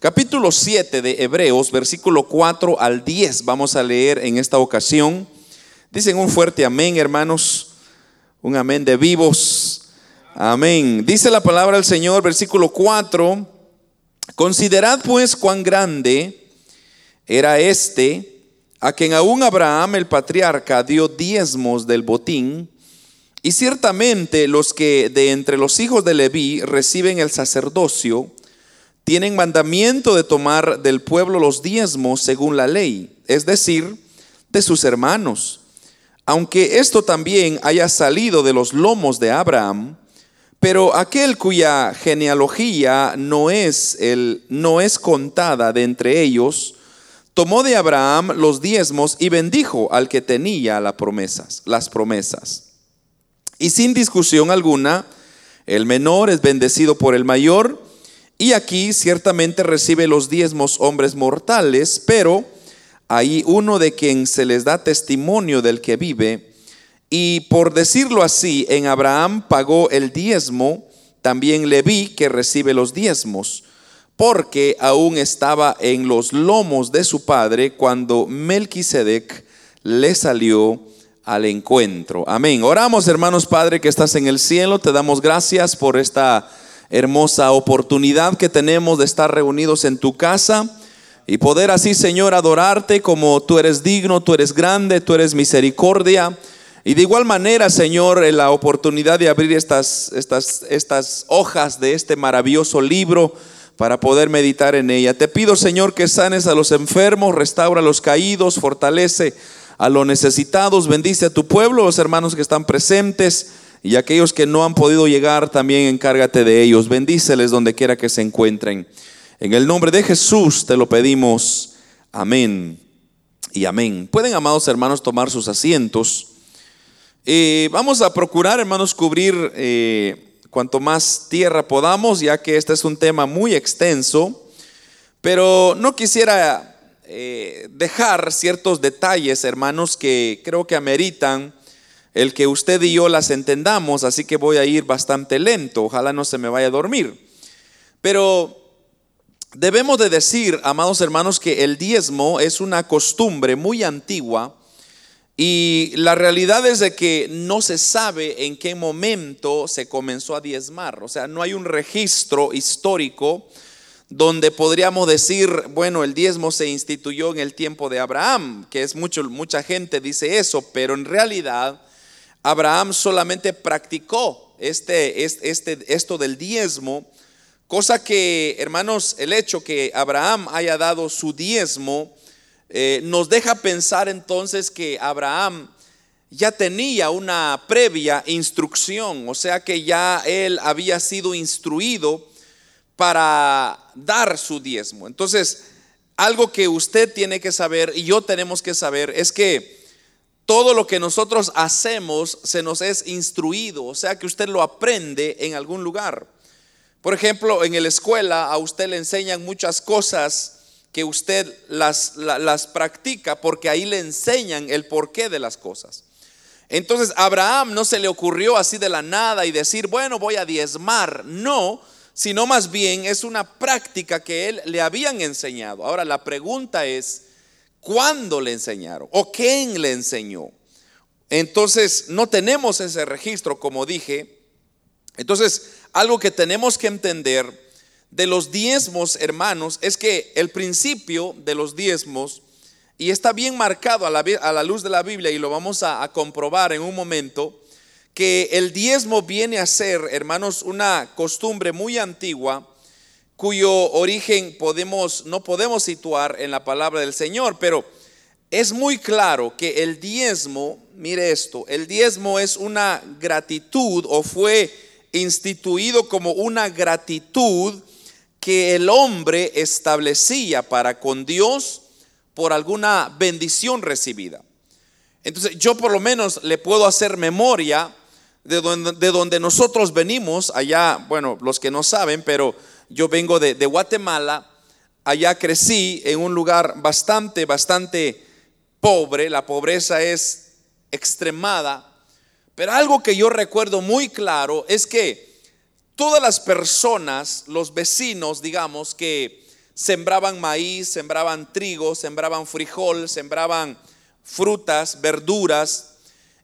capítulo 7 de Hebreos, versículo 4 al 10. Vamos a leer en esta ocasión. Dicen un fuerte amén, hermanos. Un amén de vivos. Amén. Dice la palabra del Señor, versículo 4. Considerad pues cuán grande era este, a quien aún Abraham el patriarca dio diezmos del botín y ciertamente los que de entre los hijos de Leví reciben el sacerdocio, tienen mandamiento de tomar del pueblo los diezmos según la ley, es decir, de sus hermanos. Aunque esto también haya salido de los lomos de Abraham, pero aquel cuya genealogía no es, el, no es contada de entre ellos, tomó de Abraham los diezmos y bendijo al que tenía las promesas, las promesas. Y sin discusión alguna, el menor es bendecido por el mayor, y aquí ciertamente recibe los diezmos hombres mortales, pero hay uno de quien se les da testimonio del que vive, y por decirlo así, en Abraham pagó el diezmo, también Leví que recibe los diezmos, porque aún estaba en los lomos de su padre cuando Melquisedec le salió al encuentro. Amén. Oramos, hermanos Padre, que estás en el cielo. Te damos gracias por esta hermosa oportunidad que tenemos de estar reunidos en tu casa y poder así, Señor, adorarte como tú eres digno, tú eres grande, tú eres misericordia. Y de igual manera, Señor, la oportunidad de abrir estas, estas, estas hojas de este maravilloso libro para poder meditar en ella. Te pido, Señor, que sanes a los enfermos, restaura a los caídos, fortalece a los necesitados, bendice a tu pueblo, los hermanos que están presentes y aquellos que no han podido llegar, también encárgate de ellos, bendíceles donde quiera que se encuentren. En el nombre de Jesús te lo pedimos, amén y amén. Pueden, amados hermanos, tomar sus asientos. Eh, vamos a procurar, hermanos, cubrir eh, cuanto más tierra podamos, ya que este es un tema muy extenso, pero no quisiera eh, dejar ciertos detalles, hermanos, que creo que ameritan el que usted y yo las entendamos, así que voy a ir bastante lento, ojalá no se me vaya a dormir. Pero debemos de decir, amados hermanos, que el diezmo es una costumbre muy antigua y la realidad es de que no se sabe en qué momento se comenzó a diezmar, o sea, no hay un registro histórico donde podríamos decir, bueno, el diezmo se instituyó en el tiempo de Abraham, que es mucho, mucha gente dice eso, pero en realidad Abraham solamente practicó este, este, esto del diezmo, cosa que, hermanos, el hecho que Abraham haya dado su diezmo eh, nos deja pensar entonces que Abraham ya tenía una previa instrucción, o sea que ya él había sido instruido para dar su diezmo. Entonces, algo que usted tiene que saber y yo tenemos que saber es que todo lo que nosotros hacemos se nos es instruido, o sea que usted lo aprende en algún lugar. Por ejemplo, en la escuela a usted le enseñan muchas cosas que usted las, las practica porque ahí le enseñan el porqué de las cosas. Entonces, a Abraham no se le ocurrió así de la nada y decir, bueno, voy a diezmar. No, sino más bien es una práctica que él le habían enseñado. Ahora la pregunta es, ¿cuándo le enseñaron? ¿O quién le enseñó? Entonces, no tenemos ese registro, como dije. Entonces, algo que tenemos que entender de los diezmos, hermanos, es que el principio de los diezmos, y está bien marcado a la, luz de la Biblia, y lo vamos a comprobar en un momento, que el diezmo viene a ser, hermanos, una costumbre muy antigua cuyo origen podemos no podemos situar en la palabra del Señor, pero es muy claro que el diezmo, mire esto, el diezmo es una gratitud o fue instituido como una gratitud que el hombre establecía para con Dios por alguna bendición recibida. Entonces yo por lo menos le puedo hacer memoria de donde, nosotros venimos, allá, bueno, los que no saben, pero yo vengo de, Guatemala, allá crecí en un lugar bastante, bastante pobre, la pobreza es extremada, pero algo que yo recuerdo muy claro es que todas las personas, los vecinos, digamos, que sembraban maíz, sembraban trigo, sembraban frijol, sembraban frutas, verduras,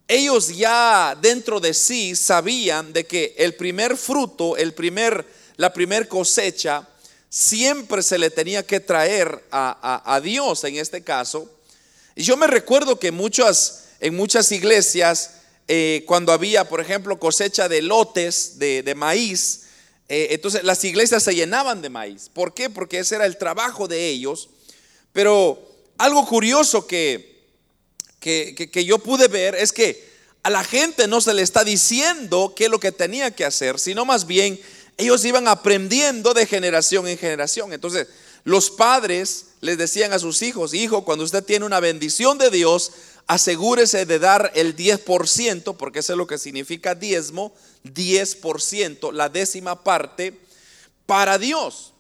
ellos ya dentro de sí sabían de que el primer fruto, el primer, la primer cosecha, siempre se le tenía que traer a, Dios en este caso. Y yo me recuerdo que muchas, en muchas iglesias, eh, cuando había, por ejemplo, cosecha de lotes de, maíz, eh, entonces las iglesias se llenaban de maíz. ¿Por qué? Porque ese era el trabajo de ellos. Pero algo curioso que, que, yo pude ver es que a la gente no se le está diciendo qué es lo que tenía que hacer, sino más bien ellos iban aprendiendo de generación en generación. Entonces, los padres les decían a sus hijos, hijo, cuando usted tiene una bendición de Dios, asegúrese de dar el 10%, porque eso es lo que significa diezmo, 10%, la décima parte, para Dios.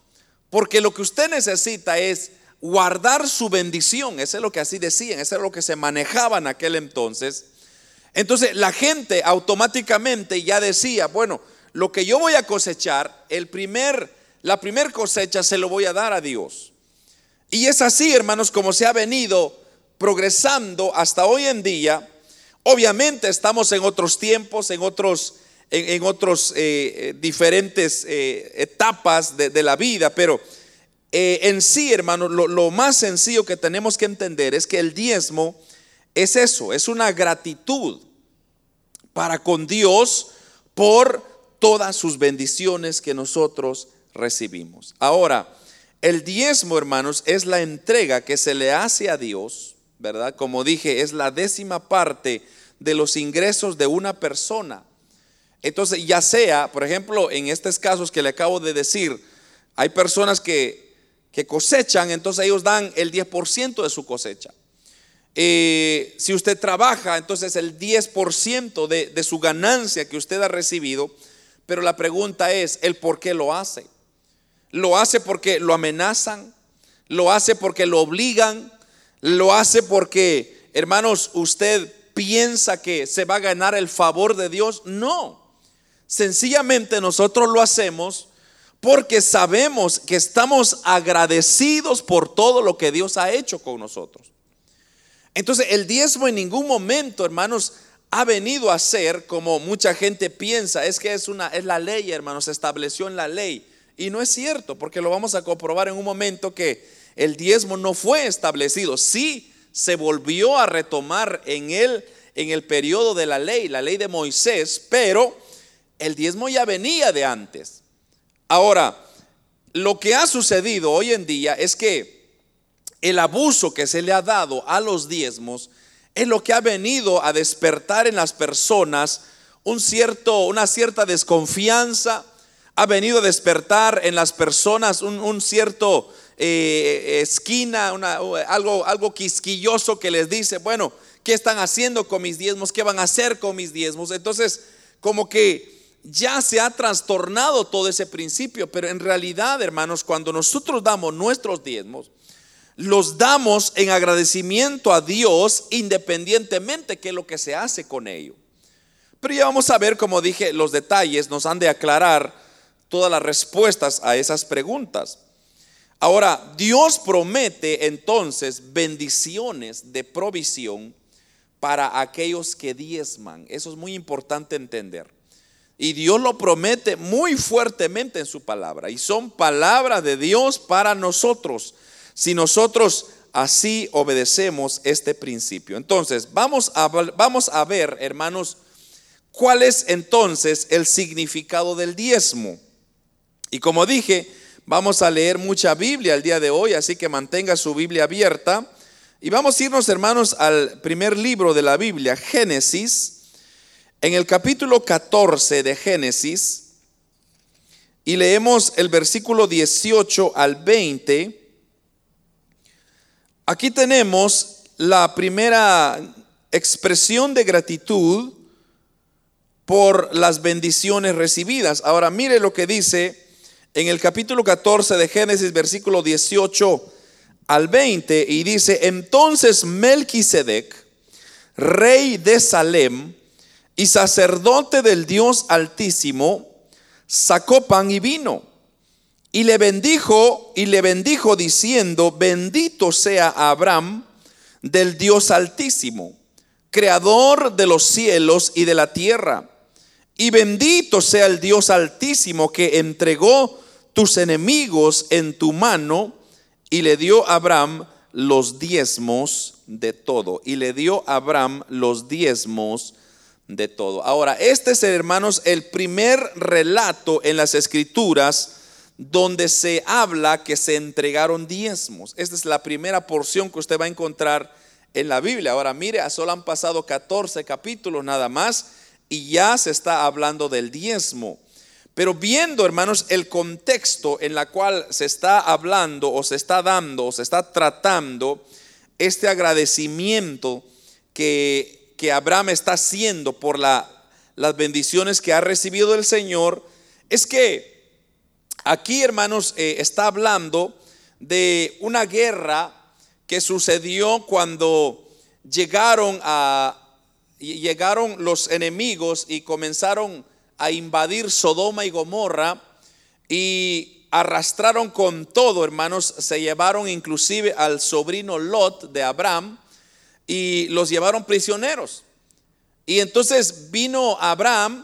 Porque lo que usted necesita es guardar su bendición. Eso es lo que así decían, eso es lo que se manejaba en aquel entonces. Entonces la gente automáticamente ya decía, bueno, lo que yo voy a cosechar, el primer, la primer cosecha se lo voy a dar a Dios. Y es así, hermanos, como se ha venido progresando hasta hoy en día. Obviamente estamos en otros tiempos, en otros, en, otros eh, eh, diferentes eh, etapas de, la vida, pero en sí, hermano, lo, más sencillo que tenemos que entender es que el diezmo es eso, es una gratitud para con Dios por todas sus bendiciones que nosotros recibimos. Ahora, el diezmo, hermanos, es la entrega que se le hace a Dios, ¿verdad? Como dije, es la décima parte de los ingresos de una persona. Entonces, ya sea, por ejemplo, en estos casos que le acabo de decir, hay personas que que cosechan, entonces ellos dan el 10% de su cosecha. Eh, si usted trabaja, entonces el 10% de, de su ganancia que usted ha recibido, pero la pregunta es, ¿el por qué lo hace? ¿Lo hace porque lo amenazan? ¿Lo hace porque lo obligan? ¿Lo hace porque, hermanos, usted piensa que se va a ganar el favor de Dios? No. Sencillamente nosotros lo hacemos porque sabemos que estamos agradecidos por todo lo que Dios ha hecho con nosotros. Entonces el diezmo en ningún momento, hermanos, ha venido a ser como mucha gente piensa, es que es una es la ley, hermanos, se estableció en la ley y no es cierto, porque lo vamos a comprobar en un momento que el diezmo no fue establecido, sí se volvió a retomar en él en el periodo de la ley, la ley de Moisés, pero el diezmo ya venía de antes. Ahora, lo que ha sucedido hoy en día es que el abuso que se le ha dado a los diezmos es lo que ha venido a despertar en las personas un cierto, una cierta desconfianza, ha venido a despertar en las personas un, cierto eh, esquina, algo, algo quisquilloso que les dice, bueno, ¿qué están haciendo con mis diezmos? ¿Qué van a hacer con mis diezmos? Entonces, como que ya se ha trastornado todo ese principio, pero en realidad, hermanos, cuando nosotros damos nuestros diezmos, los damos en agradecimiento a Dios independientemente que lo que se hace con ello. Pero ya vamos a ver, como dije, los detalles nos han de aclarar todas las respuestas a esas preguntas. Ahora, Dios promete entonces bendiciones de provisión para aquellos que diezman. Eso es muy importante entender. Y Dios lo promete muy fuertemente en su palabra. Y son palabras de Dios para nosotros. Si nosotros así obedecemos este principio. Entonces, vamos a, vamos a ver, hermanos, cuál es entonces el significado del diezmo. Y como dije, vamos a leer mucha Biblia el día de hoy, así que mantenga su Biblia abierta. Y vamos a irnos, hermanos, al primer libro de la Biblia, Génesis en el capítulo 14 de Génesis y leemos el versículo 18 al 20, aquí tenemos la primera expresión de gratitud por las bendiciones recibidas. Ahora mire lo que dice en el capítulo 14 de Génesis, versículo 18 al 20, y dice, entonces Melquisedec, rey de Salem, y sacerdote del Dios Altísimo, sacó pan y vino Y le bendijo y le bendijo diciendo, bendito sea Abraham del Dios altísimo, creador de los cielos y de la tierra. Y bendito sea el Dios altísimo que entregó tus enemigos en tu mano y le dio a Abraham los diezmos de todo. Y le dio a Abraham los diezmos de todo. Ahora, este es, hermanos, el primer relato en las escrituras donde se habla que se entregaron diezmos. Esta es la primera porción que usted va a encontrar en la Biblia. Ahora, mire, solo han pasado 14 capítulos nada más y ya se está hablando del diezmo. Pero viendo, hermanos, el contexto en la cual se está hablando o se está dando o se está tratando este agradecimiento que, que Abraham está haciendo por la, las bendiciones que ha recibido del Señor, es que aquí, hermanos, eh, está hablando de una guerra que sucedió cuando llegaron a llegaron los enemigos y comenzaron a invadir Sodoma y Gomorra y arrastraron con todo, hermanos, se llevaron inclusive al sobrino Lot de Abraham y los llevaron prisioneros. Y entonces vino Abraham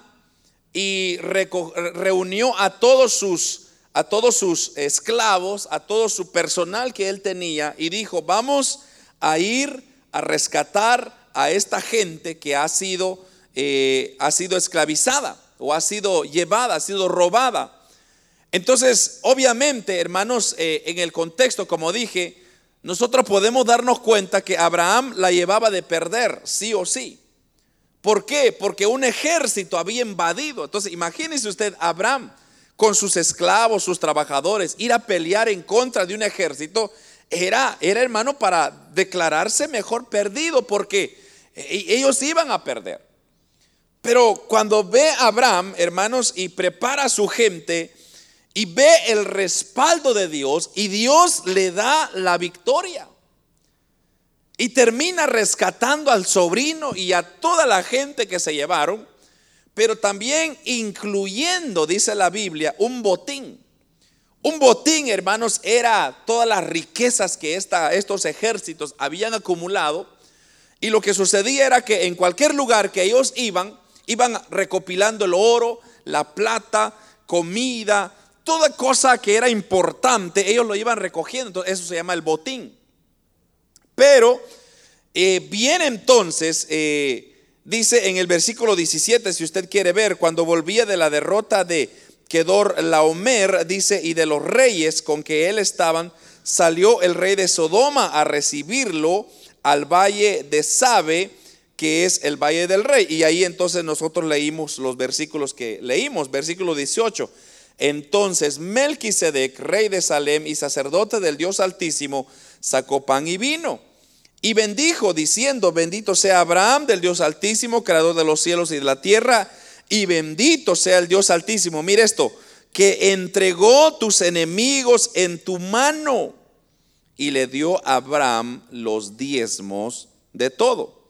y reunió a todos sus a todos sus esclavos, a todo su personal que él tenía y dijo, "Vamos a ir a rescatar a esta gente que ha sido eh, ha sido esclavizada o ha sido llevada, ha sido robada. Entonces, obviamente, hermanos, eh, en el contexto, como dije, nosotros podemos darnos cuenta que Abraham la llevaba de perder, sí o sí. ¿Por qué? Porque un ejército había invadido. Entonces, imagínese usted, Abraham, con sus esclavos, sus trabajadores, ir a pelear en contra de un ejército, era, era hermano para declararse mejor perdido, porque e, ellos iban a perder. Pero cuando ve a Abraham, hermanos, y prepara a su gente y ve el respaldo de Dios y Dios le da la victoria. Y termina rescatando al sobrino y a toda la gente que se llevaron, pero también incluyendo, dice la Biblia, un botín. Un botín, hermanos, era todas las riquezas que estos ejércitos habían acumulado. Y lo que sucedía era que en cualquier lugar que ellos iban, iban recopilando el oro, la plata, comida, toda cosa que era importante, ellos lo iban recogiendo. Entonces, eso se llama el botín. Pero eh, bien entonces, eh, dice en el versículo 17, si usted quiere ver, cuando volvía de la derrota de Kedor Laomer, dice, y de los reyes con que él estaban, salió el rey de Sodoma a recibirlo al valle de Sabe que es el Valle del Rey. Y ahí entonces nosotros leímos los versículos que leímos, versículo 18. Entonces Melquisedec, rey de Salem y sacerdote del Dios Altísimo, sacó pan y vino. Y bendijo diciendo, bendito sea Abraham del Dios Altísimo, creador de los cielos y de la tierra, y bendito sea el Dios Altísimo. Mire esto, que entregó tus enemigos en tu mano y le dio a Abraham los diezmos de todo.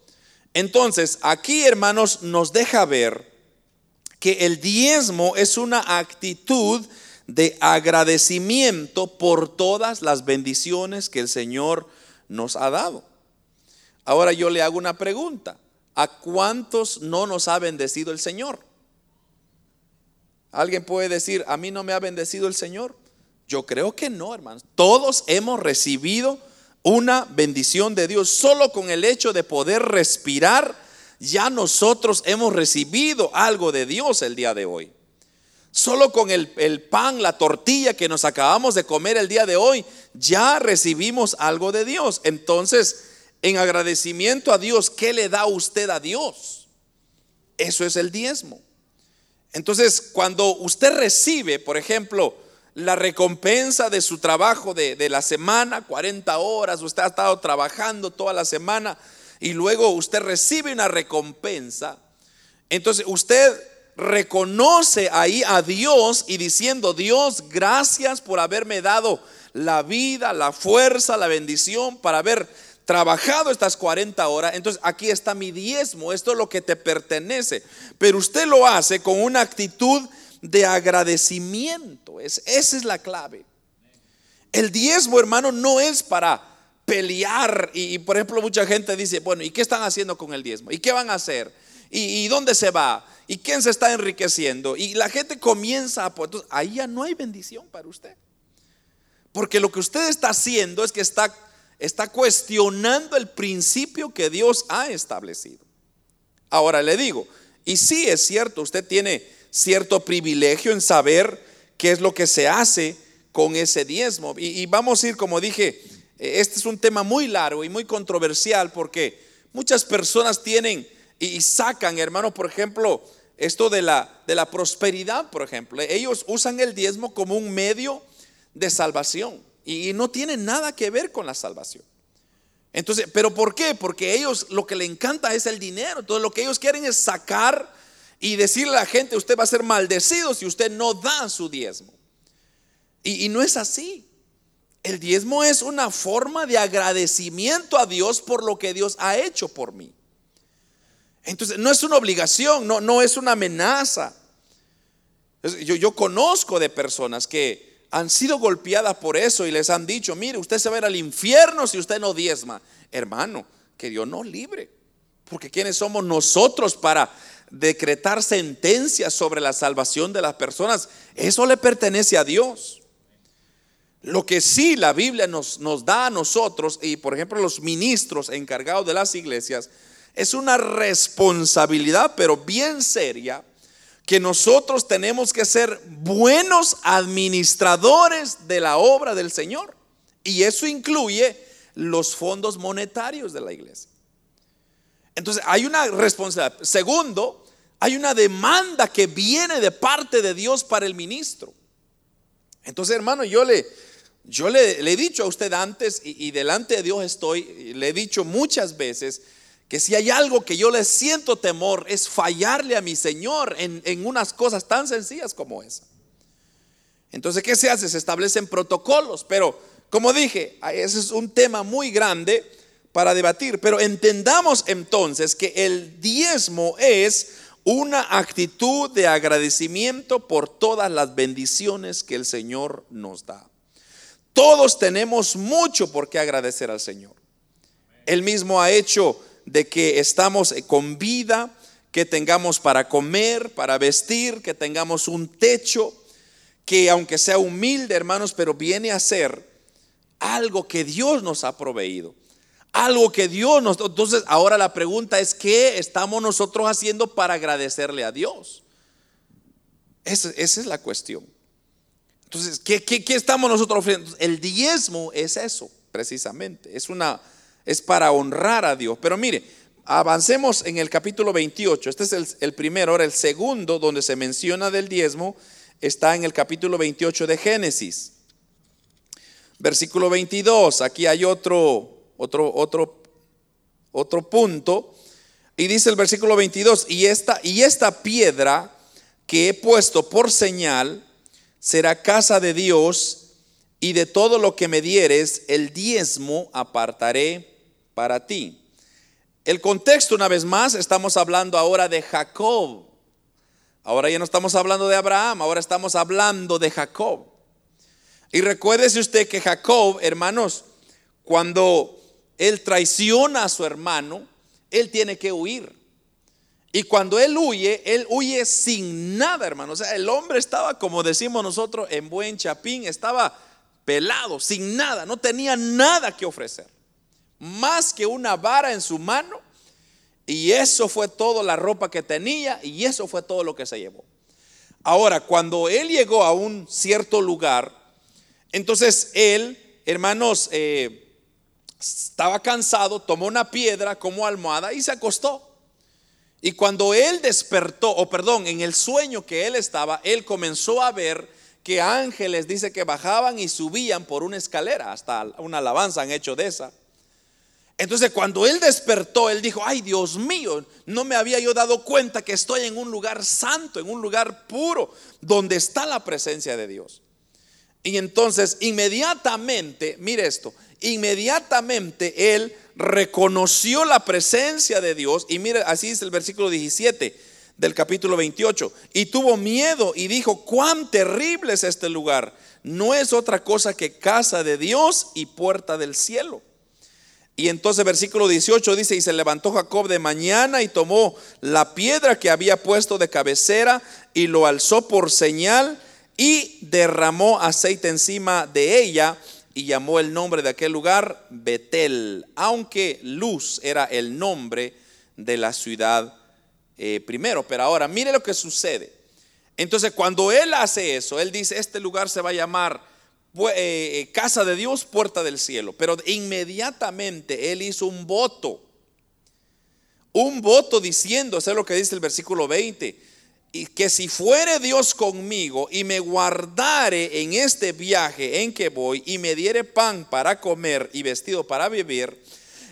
Entonces, aquí hermanos nos deja ver que el diezmo es una actitud de agradecimiento por todas las bendiciones que el Señor nos ha dado. Ahora yo le hago una pregunta. ¿A cuántos no nos ha bendecido el Señor? ¿Alguien puede decir, a mí no me ha bendecido el Señor? Yo creo que no, hermanos. Todos hemos recibido una bendición de Dios. Solo con el hecho de poder respirar, ya nosotros hemos recibido algo de Dios el día de hoy. Solo con el, pan, la tortilla que nos acabamos de comer el día de hoy, ya recibimos algo de Dios. Entonces, en agradecimiento a Dios, ¿qué le da usted a Dios? Eso es el diezmo. Entonces, cuando usted recibe, por ejemplo, la recompensa de su trabajo de, la semana, 40 horas, usted ha estado trabajando toda la semana y luego usted recibe una recompensa, entonces usted reconoce ahí a Dios y diciendo, Dios, gracias por haberme dado la vida, la fuerza, la bendición, para haber trabajado estas 40 horas, entonces aquí está mi diezmo, esto es lo que te pertenece, pero usted lo hace con una actitud de agradecimiento. Es, esa es la clave. El diezmo, hermano, no es para pelear. Y, por ejemplo, mucha gente dice, bueno, ¿y qué están haciendo con el diezmo? ¿Y qué van a hacer? ¿Y, dónde se va? ¿Y quién se está enriqueciendo? Y la gente comienza a... Entonces, ahí ya no hay bendición para usted. Porque lo que usted está haciendo es que está, está cuestionando el principio que Dios ha establecido. Ahora le digo, y sí es cierto, usted tiene cierto privilegio en saber qué es lo que se hace con ese diezmo. Y, vamos a ir, como dije, este es un tema muy largo y muy controversial porque muchas personas tienen y sacan, hermano, por ejemplo, esto de la, de la prosperidad, por ejemplo. Ellos usan el diezmo como un medio de salvación y no tiene nada que ver con la salvación. Entonces, ¿pero por qué? Porque ellos lo que le encanta es el dinero. Entonces, lo que ellos quieren es sacar y decirle a la gente, usted va a ser maldecido si usted no da su diezmo. Y, y no es así. El diezmo es una forma de agradecimiento a Dios por lo que Dios ha hecho por mí. Entonces, no es una obligación, no, no es una amenaza. Yo, yo conozco de personas que han sido golpeadas por eso y les han dicho, mire, usted se va a ir al infierno si usted no diezma. Hermano, que Dios nos libre. Porque ¿quiénes somos nosotros para decretar sentencias sobre la salvación de las personas? Eso le pertenece a Dios. Lo que sí la Biblia nos, nos da a nosotros, y por ejemplo los ministros encargados de las iglesias, es una responsabilidad, pero bien seria, que nosotros tenemos que ser buenos administradores de la obra del Señor. Y eso incluye los fondos monetarios de la iglesia. Entonces hay una responsabilidad. Segundo, hay una demanda que viene de parte de Dios para el ministro. Entonces, hermano, yo le, yo le, he dicho a usted antes y, y delante de Dios estoy, le he dicho muchas veces, que si hay algo que yo le siento temor es fallarle a mi Señor en, unas cosas tan sencillas como esa. Entonces, ¿qué se hace? Se establecen protocolos, pero como dije, ese es un tema muy grande para debatir, pero entendamos entonces que el diezmo es una actitud de agradecimiento por todas las bendiciones que el Señor nos da. Todos tenemos mucho por qué agradecer al Señor. Él mismo ha hecho de que estamos con vida, que tengamos para comer, para vestir, que tengamos un techo, que aunque sea humilde, hermanos, pero viene a ser algo que Dios nos ha proveído. Algo que Dios nos... Entonces, ahora la pregunta es, ¿qué estamos nosotros haciendo para agradecerle a Dios? Esa, es la cuestión. Entonces, ¿qué, qué estamos nosotros ofreciendo? El diezmo es eso, precisamente. Es una es para honrar a Dios. Pero mire, avancemos en el capítulo 28. Este es el, primero, ahora el segundo donde se menciona del diezmo está en el capítulo 28 de Génesis. Versículo 22, aquí hay otro, otro, otro, otro punto. Y dice el versículo 22, y esta, y esta piedra que he puesto por señal será casa de Dios, y de todo lo que me dieres, el diezmo apartaré para ti. El contexto, una vez más, estamos hablando ahora de Jacob. Ahora ya no estamos hablando de Abraham, ahora estamos hablando de Jacob. Y recuérdese usted que Jacob, hermanos, cuando él traiciona a su hermano, él tiene que huir. Y cuando él huye, él huye sin nada, hermano. O sea, el hombre estaba, como decimos nosotros, en buen chapín, estaba pelado, sin nada, no tenía nada que ofrecer más que una vara en su mano. Y eso fue todo la ropa que tenía y eso fue todo lo que se llevó. Ahora, cuando él llegó a un cierto lugar, entonces él, hermanos, eh, estaba cansado, tomó una piedra como almohada y se acostó. Y cuando él despertó, o perdón, en el sueño que él estaba, él comenzó a ver que ángeles dice que bajaban y subían por una escalera, hasta una alabanza han hecho de esa. Entonces cuando él despertó, él dijo, ay Dios mío, no me había yo dado cuenta que estoy en un lugar santo, en un lugar puro, donde está la presencia de Dios. Y entonces inmediatamente, mire esto, inmediatamente él reconoció la presencia de Dios y mire, así es el versículo 17. del capítulo 28. Y tuvo miedo y dijo, cuán terrible es este lugar. No es otra cosa que casa de Dios y puerta del cielo. Y entonces versículo 18 dice, y se levantó Jacob de mañana y tomó la piedra que había puesto de cabecera y lo alzó por señal y derramó aceite encima de ella y llamó el nombre de aquel lugar Betel, aunque Luz era el nombre de la ciudad eh, primero. Pero ahora, mire lo que sucede. Entonces, cuando él hace eso, él dice, este lugar se va a llamar eh, eh, casa de Dios, puerta del cielo. Pero inmediatamente él hizo un voto. Un voto diciendo, eso es lo que dice el versículo 20 y que si fuere Dios conmigo y me guardare en este viaje en que voy y me diere pan para comer y vestido para vivir,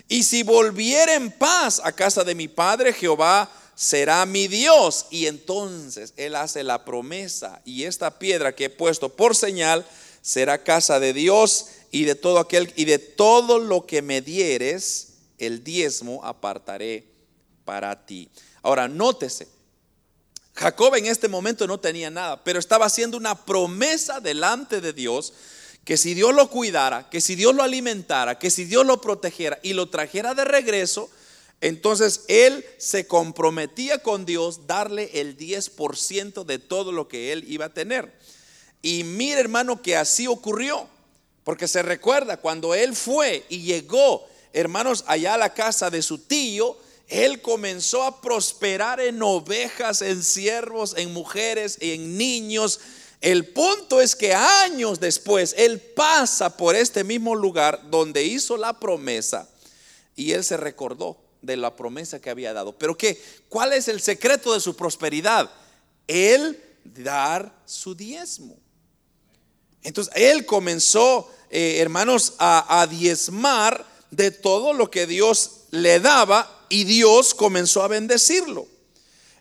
y si volviere en paz a casa de mi Padre Jehová, será mi Dios. Y entonces Él hace la promesa y esta piedra que he puesto por señal será casa de Dios y de todo aquel y de todo lo que me dieres, el diezmo apartaré para ti. Ahora, nótese Jacob en este momento no tenía nada, pero estaba haciendo una promesa delante de Dios que si Dios lo cuidara, que si Dios lo alimentara, que si Dios lo protegiera y lo trajera de regreso, entonces él se comprometía con Dios darle el 10% de todo lo que él iba a tener. Y mire hermano que así ocurrió, porque se recuerda cuando él fue y llegó, hermanos, allá a la casa de su tío, él comenzó a prosperar en ovejas, en siervos, en mujeres, en niños. El punto es que años después Él pasa por este mismo lugar donde hizo la promesa y Él se recordó de la promesa que había dado. Pero ¿qué? ¿Cuál es el secreto de su prosperidad? Él dar su diezmo. Entonces Él comenzó, eh, hermanos, a, a diezmar de todo lo que Dios le daba y Dios comenzó a bendecirlo.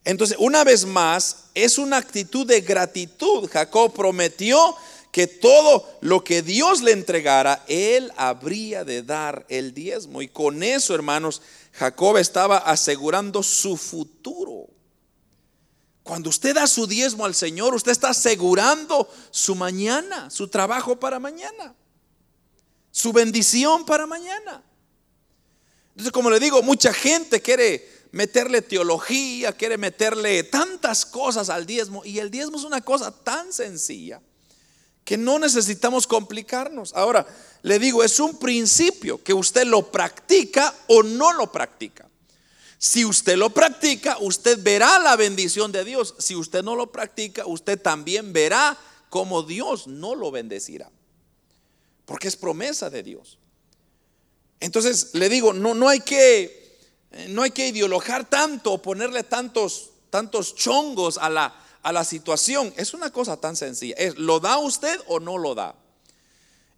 Entonces, una vez más, es una actitud de gratitud. Jacob prometió que todo lo que Dios le entregara, él habría de dar el diezmo. Y con eso, hermanos, Jacob estaba asegurando su futuro. Cuando usted da su diezmo al Señor, usted está asegurando su mañana, su trabajo para mañana, su bendición para mañana. Entonces, como le digo, mucha gente quiere meterle teología, quiere meterle tantas cosas al diezmo. Y el diezmo es una cosa tan sencilla que no necesitamos complicarnos. Ahora, le digo, es un principio que usted lo practica o no lo practica. Si usted lo practica, usted verá la bendición de Dios. Si usted no lo practica, usted también verá cómo Dios no lo bendecirá. Porque es promesa de Dios. Entonces le digo, no, no hay que, no hay que ideologar tanto o ponerle tantos, tantos chongos a la, a la situación. Es una cosa tan sencilla. Es, ¿Lo da usted o no lo da?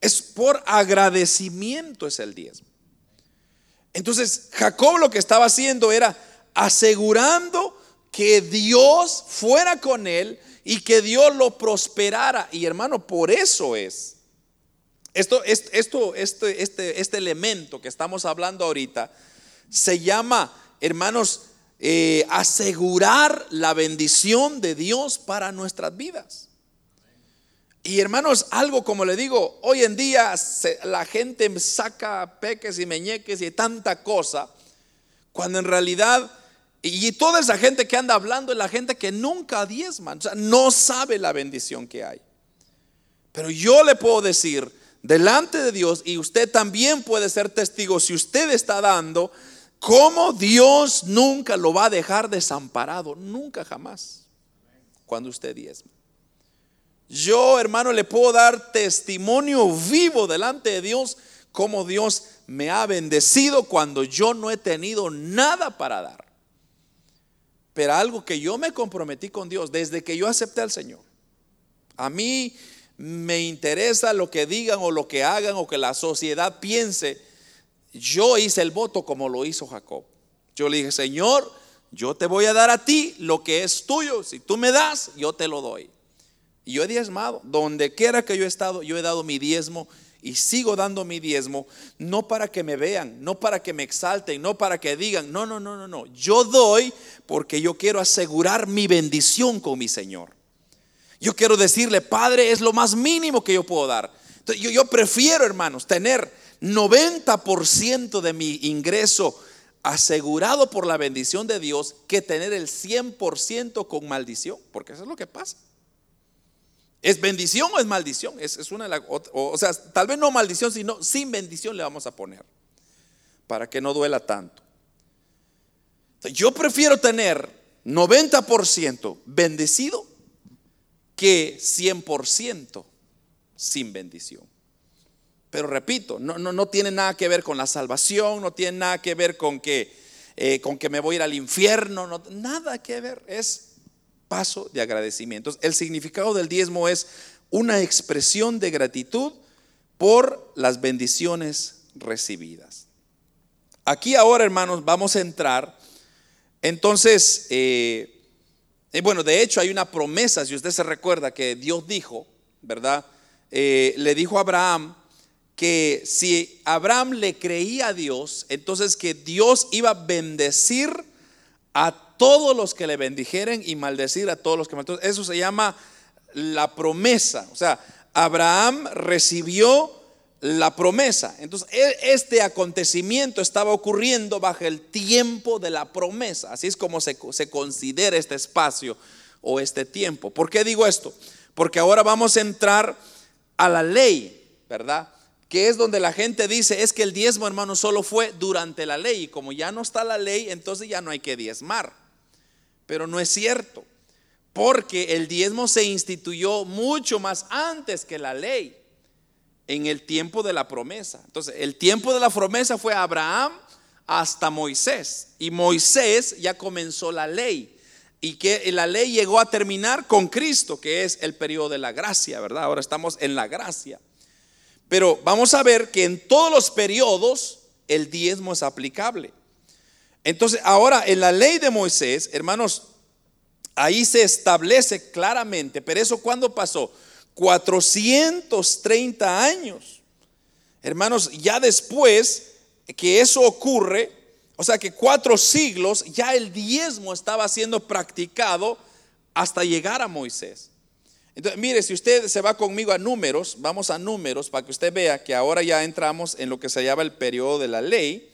Es por agradecimiento es el diezmo. Entonces Jacob lo que estaba haciendo era asegurando que Dios fuera con él y que Dios lo prosperara. Y hermano, por eso es esto, esto, este, este, este elemento que estamos hablando ahorita se llama, hermanos, eh, asegurar la bendición de Dios para nuestras vidas. Y hermanos, algo como le digo, hoy en día la gente saca peques y meñeques y tanta cosa, cuando en realidad, y toda esa gente que anda hablando es la gente que nunca diezma, o sea, no sabe la bendición que hay. Pero yo le puedo decir, delante de Dios y usted también puede ser testigo si usted está dando, como Dios nunca lo va a dejar desamparado, nunca jamás, cuando usted diezma. Yo, hermano, le puedo dar testimonio vivo delante de Dios como Dios me ha bendecido cuando yo no he tenido nada para dar. Pero algo que yo me comprometí con Dios desde que yo acepté al Señor. A mí me interesa lo que digan o lo que hagan o que la sociedad piense. Yo hice el voto como lo hizo Jacob. Yo le dije, Señor, yo te voy a dar a ti lo que es tuyo. Si tú me das, yo te lo doy. Yo he diezmado. Donde quiera que yo he estado, yo he dado mi diezmo. y sigo dando mi diezmo, no para que me vean, no para que me exalten, no para que digan, no, no, no, no, no. Yo doy porque yo quiero asegurar mi bendición con mi Señor. Yo quiero decirle, Padre, es lo más mínimo que yo puedo dar. Yo, yo prefiero, hermanos, tener 90% de mi ingreso asegurado por la bendición de Dios que tener el 100% con maldición, porque eso es lo que pasa. ¿Es bendición o es maldición? Es, una o, sea, tal vez no maldición, sino sin bendición le vamos a poner, para que no duela tanto. Yo prefiero tener 90% bendecido que 100% sin bendición. Pero repito, no, no, no, tiene nada que ver con la salvación, no tiene nada que ver con que, eh, con que me voy a ir al infierno, no, nada que ver, es paso de agradecimiento. El significado del diezmo es una expresión de gratitud por las bendiciones recibidas. Aquí ahora, hermanos, vamos a entrar. Entonces, eh, eh, bueno, de hecho hay una promesa, si usted se recuerda, que Dios dijo, ¿verdad? le dijo a Abraham, que si Abraham le creía a Dios, entonces que Dios iba a bendecir a todos los que le bendijeren y maldecir a todos los que maldecir. Eso se llama la promesa. O sea, Abraham recibió la promesa. Entonces, e, este acontecimiento estaba ocurriendo bajo el tiempo de la promesa. Así es como se, se considera este espacio o este tiempo. ¿Por qué digo esto? Porque ahora vamos a entrar a la ley, ¿verdad? que es donde la gente dice, es que el diezmo, hermano, solo fue durante la ley. Y como ya no está la ley, entonces ya no hay que diezmar. Pero no es cierto, porque el diezmo se instituyó mucho más antes que la ley, en el tiempo de la promesa. Entonces, el tiempo de la promesa fue Abraham hasta Moisés. Y Moisés ya comenzó la ley. Y que la ley llegó a terminar con Cristo, que es el periodo de la gracia, ¿verdad? Ahora estamos en la gracia. Pero vamos a ver que en todos los periodos el diezmo es aplicable. Entonces, ahora en la ley de Moisés, hermanos, ahí se establece claramente, pero eso cuando pasó? 430 años. Hermanos, ya después que eso ocurre, o sea que cuatro siglos, ya el diezmo estaba siendo practicado hasta llegar a Moisés. Entonces, mire, si usted se va conmigo a números, vamos a números para que usted vea que ahora ya entramos en lo que se llama el periodo de la ley.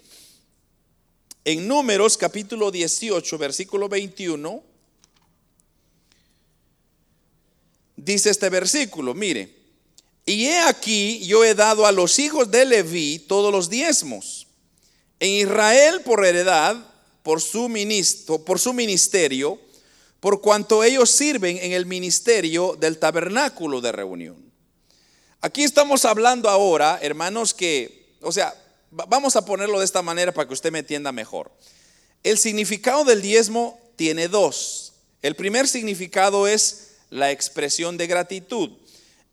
En números capítulo 18, versículo 21, dice este versículo, mire, y he aquí yo he dado a los hijos de Leví todos los diezmos. En Israel por heredad, por su, por su ministerio, por cuanto ellos sirven en el ministerio del tabernáculo de reunión. Aquí estamos hablando ahora, hermanos, que, o sea, vamos a ponerlo de esta manera para que usted me entienda mejor. El significado del diezmo tiene dos. El primer significado es la expresión de gratitud.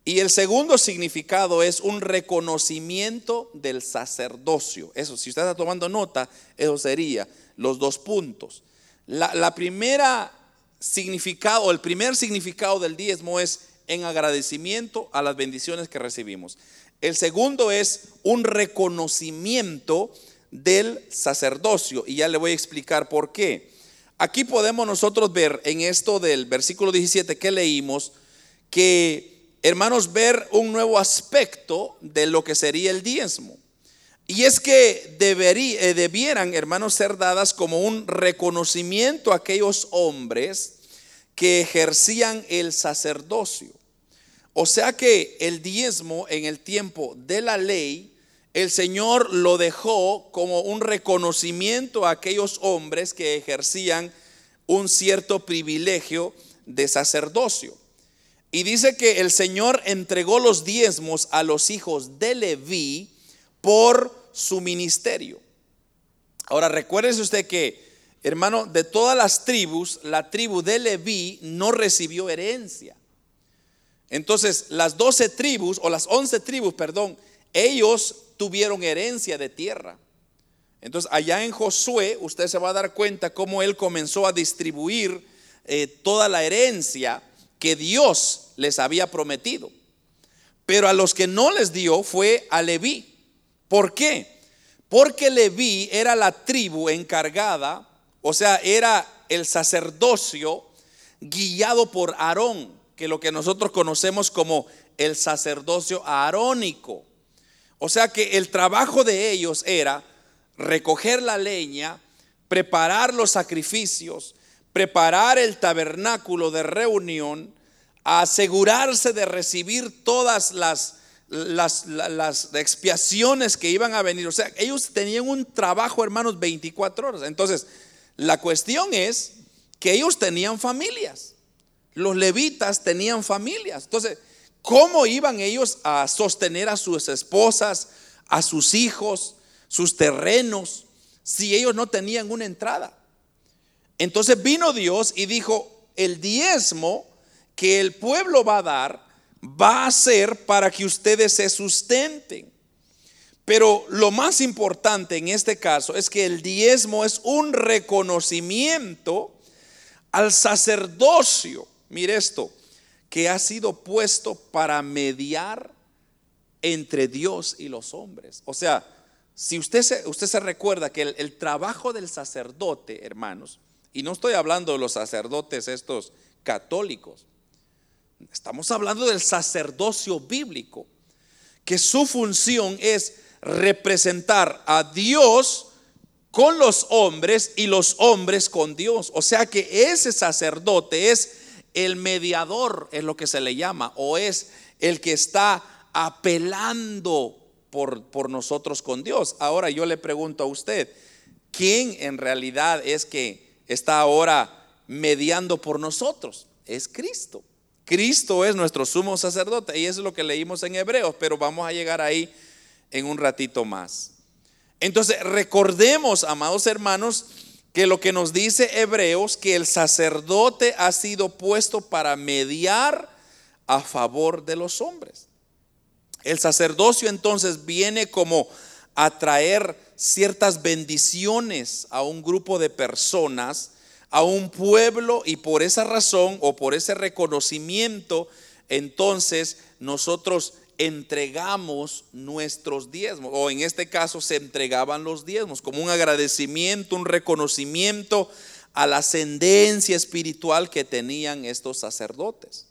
Y el segundo significado es un reconocimiento del sacerdocio. Eso, si usted está tomando nota, eso sería los dos puntos. La, la primera significado, el primer significado del diezmo es en agradecimiento a las bendiciones que recibimos. El segundo es un reconocimiento del sacerdocio y ya le voy a explicar por qué. Aquí podemos nosotros ver en esto del versículo 17 que leímos que, hermanos, ver un nuevo aspecto de lo que sería el diezmo. Y es que debería, eh, debieran, hermanos, ser dadas como un reconocimiento a aquellos hombres que ejercían el sacerdocio. O sea que el diezmo en el tiempo de la ley, el Señor lo dejó como un reconocimiento a aquellos hombres que ejercían un cierto privilegio de sacerdocio. Y dice que el Señor entregó los diezmos a los hijos de Leví por su ministerio. Ahora recuérdese usted que, hermano, de todas las tribus, la tribu de Leví no recibió herencia. Entonces, las doce tribus, o las once tribus, perdón, ellos tuvieron herencia de tierra. Entonces, allá en Josué, usted se va a dar cuenta cómo él comenzó a distribuir eh, toda la herencia que Dios les había prometido. Pero a los que no les dio fue a Leví. ¿Por qué? Porque Leví era la tribu encargada, o sea, era el sacerdocio guiado por Aarón, que lo que nosotros conocemos como el sacerdocio arónico. O sea que el trabajo de ellos era recoger la leña, preparar los sacrificios, preparar el tabernáculo de reunión, asegurarse de recibir todas las, las, expiaciones que iban a venir. O sea, ellos tenían un trabajo, hermanos, 24 horas. Entonces, la cuestión es que ellos tenían familias. Los levitas tenían familias. Entonces, ¿cómo iban ellos a sostener a sus esposas, a sus hijos, sus terrenos, si ellos no tenían una entrada? Entonces vino Dios y dijo, el diezmo que el pueblo va a dar va a ser para que ustedes se sustenten. Pero lo más importante en este caso es que el diezmo es un reconocimiento al sacerdocio. Mire esto, que ha sido puesto para mediar entre Dios y los hombres. O sea, si usted se, usted se recuerda que el, el trabajo del sacerdote, hermanos, y no estoy hablando de los sacerdotes estos católicos, estamos hablando del sacerdocio bíblico, que su función es representar a Dios con los hombres y los hombres con Dios. O sea que ese sacerdote es el mediador, es lo que se le llama, o es el que está apelando por, por nosotros con Dios. Ahora yo le pregunto a usted, ¿quién en realidad es que está ahora mediando por nosotros? Es Cristo. Cristo es nuestro sumo sacerdote y eso es lo que leímos en Hebreos, pero vamos a llegar ahí en un ratito más. Entonces, recordemos, amados hermanos, que lo que nos dice Hebreos, que el sacerdote ha sido puesto para mediar a favor de los hombres. El sacerdocio entonces viene como a traer ciertas bendiciones a un grupo de personas, a un pueblo, y por esa razón o por ese reconocimiento, entonces nosotros entregamos nuestros diezmos, o en este caso se entregaban los diezmos como un agradecimiento, un reconocimiento a la ascendencia espiritual que tenían estos sacerdotes.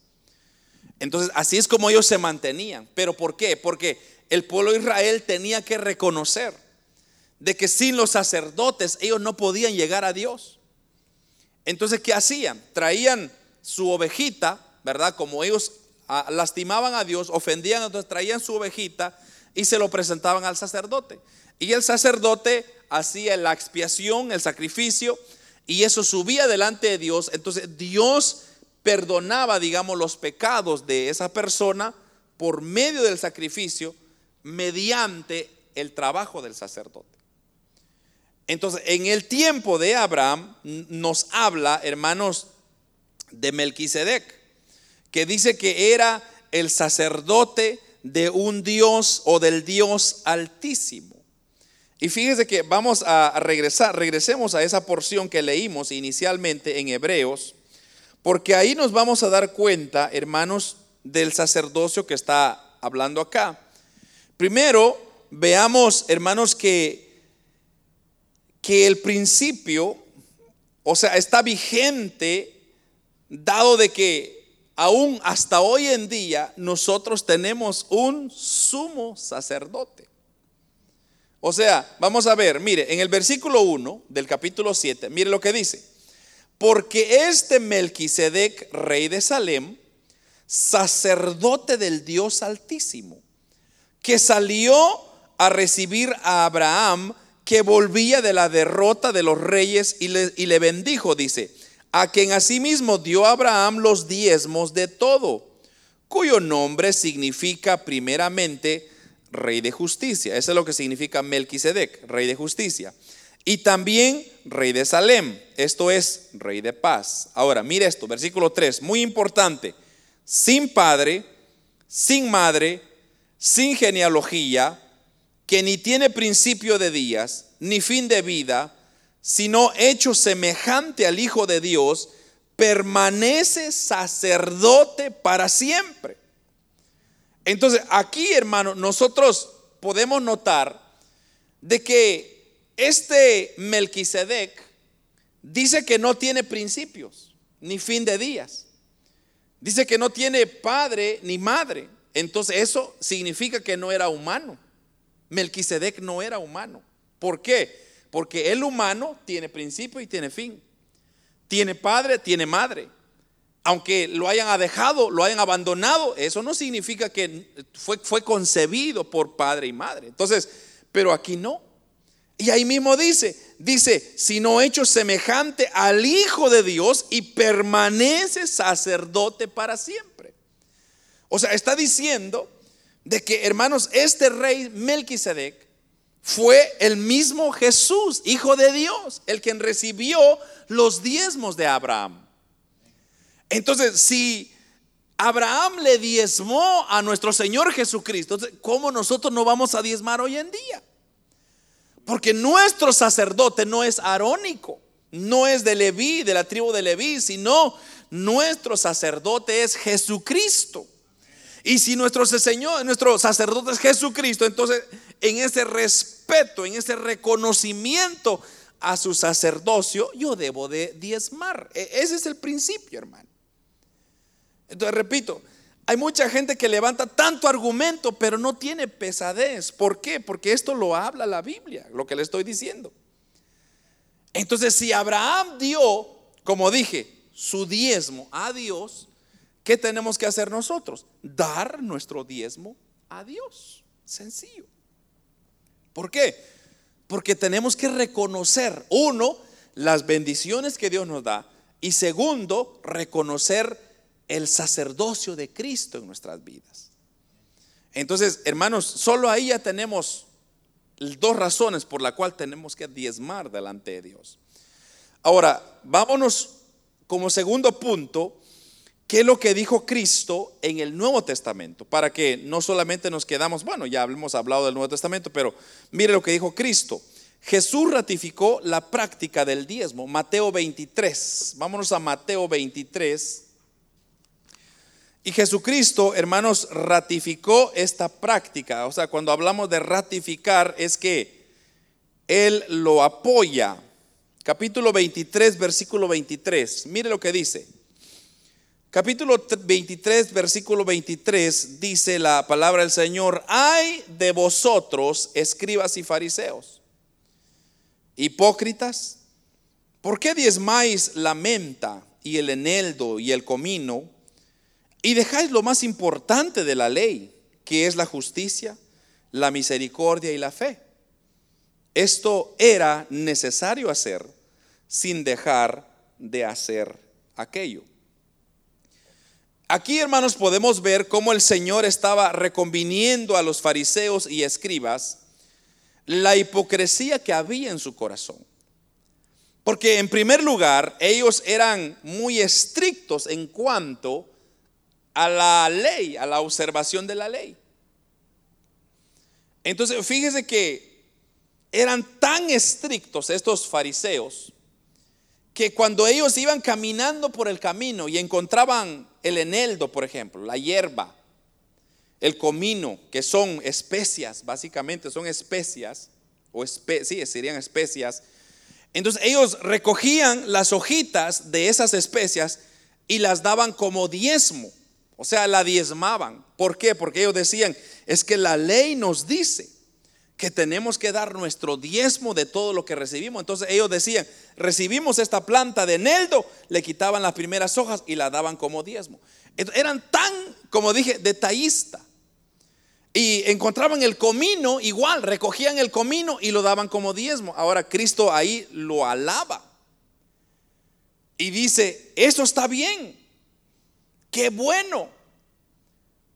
Entonces, así es como ellos se mantenían. ¿Pero por qué? Porque el pueblo de Israel tenía que reconocer de que sin los sacerdotes ellos no podían llegar a Dios. Entonces, ¿qué hacían? Traían su ovejita, ¿verdad? Como ellos lastimaban a Dios, ofendían, entonces traían su ovejita y se lo presentaban al sacerdote. Y el sacerdote hacía la expiación, el sacrificio, y eso subía delante de Dios. Entonces Dios perdonaba, digamos, los pecados de esa persona por medio del sacrificio, mediante el trabajo del sacerdote. Entonces, en el tiempo de Abraham nos habla, hermanos, de Melquisedec que dice que era el sacerdote de un Dios o del Dios altísimo. Y fíjese que vamos a regresar, regresemos a esa porción que leímos inicialmente en Hebreos, porque ahí nos vamos a dar cuenta, hermanos, del sacerdocio que está hablando acá. Primero, veamos, hermanos, que, que el principio, o sea, está vigente, dado de que aún hasta hoy en día nosotros tenemos un sumo sacerdote. O sea, vamos a ver, mire, en el versículo 1 del capítulo 7, mire lo que dice. Porque este Melquisedec, rey de Salem, sacerdote del Dios Altísimo, que salió a recibir a Abraham, que volvía de la derrota de los reyes y le, y le bendijo, dice, a quien asimismo dio Abraham los diezmos de todo, cuyo nombre significa primeramente rey de justicia. Eso es lo que significa Melquisedec, rey de justicia. Y también rey de Salem, esto es rey de paz. Ahora, mire esto, versículo 3, muy importante. Sin padre, sin madre, sin genealogía, que ni tiene principio de días, ni fin de vida, sino hecho semejante al Hijo de Dios, permanece sacerdote para siempre. Entonces, aquí, hermano, nosotros podemos notar de que este Melquisedec dice que no tiene principios ni fin de días. Dice que no tiene padre ni madre. Entonces, eso significa que no era humano. Melquisedec no era humano. ¿Por qué? Porque el humano tiene principio y tiene fin. Tiene padre, tiene madre aunque lo hayan dejado, lo hayan abandonado, eso no significa que fue, fue concebido por padre y madre. Entonces, pero aquí no. Y ahí mismo dice, dice, sino hecho semejante al Hijo de Dios y permanece sacerdote para siempre. O sea, está diciendo de que, hermanos, este rey Melquisedec fue el mismo Jesús, Hijo de Dios, el quien recibió los diezmos de Abraham. Entonces, si Abraham le diezmó a nuestro Señor Jesucristo, ¿cómo nosotros no vamos a diezmar hoy en día? Porque nuestro sacerdote no es arónico, no es de Leví, de la tribu de Leví, sino nuestro sacerdote es Jesucristo. Y si nuestro Señor, nuestro sacerdote es Jesucristo, entonces en ese respeto, en ese reconocimiento a su sacerdocio, yo debo de diezmar. E, ese es el principio, hermano. Entonces, repito, hay mucha gente que levanta tanto argumento, pero no tiene pesadez. ¿Por qué? Porque esto lo habla la Biblia, lo que le estoy diciendo. Entonces, si Abraham dio, como dije, su diezmo a Dios, ¿qué tenemos que hacer nosotros? Dar nuestro diezmo a Dios. Sencillo. ¿Por qué? Porque tenemos que reconocer, uno, las bendiciones que Dios nos da, y segundo, reconocer el sacerdocio de Cristo en nuestras vidas. Entonces, hermanos, solo ahí ya tenemos dos razones por la cual tenemos que diezmar delante de Dios. Ahora, vámonos como segundo punto, ¿qué es lo que dijo Cristo en el Nuevo Testamento? Para que no solamente nos quedamos, bueno, ya hemos hablado del Nuevo Testamento, pero mire lo que dijo Cristo. Jesús ratificó la práctica del diezmo. Mateo 23. Vámonos a Mateo 23. Y Jesucristo, hermanos, ratificó esta práctica. O sea, cuando hablamos de ratificar es que Él lo apoya. Capítulo 23, versículo 23. Mire lo que dice. Capítulo 23, versículo 23 dice la palabra del Señor, hay de vosotros, escribas y fariseos, hipócritas, ¿por qué diezmáis la menta y el eneldo y el comino? Y dejáis lo más importante de la ley, que es la justicia, la misericordia y la fe. Esto era necesario hacer sin dejar de hacer aquello. Aquí, hermanos, podemos ver cómo el Señor estaba reconviniendo a los fariseos y escribas la hipocresía que había en su corazón. Porque en primer lugar, ellos eran muy estrictos en cuanto a la ley, a la observación de la ley. Entonces, fíjese que eran tan estrictos estos fariseos que cuando ellos iban caminando por el camino y encontraban el eneldo, por ejemplo, la hierba, el comino, que son especias, básicamente son especias, o sí, serían especias. Entonces ellos recogían las hojitas de esas especias y las daban como diezmo. O sea, la diezmaban. ¿Por qué? Porque ellos decían, es que la ley nos dice que tenemos que dar nuestro diezmo de todo lo que recibimos. Entonces ellos decían, recibimos esta planta de Neldo, le quitaban las primeras hojas y la daban como diezmo. Eran tan, como dije, detallista. Y encontraban el comino igual, recogían el comino y lo daban como diezmo. Ahora Cristo ahí lo alaba. Y dice, eso está bien, qué bueno.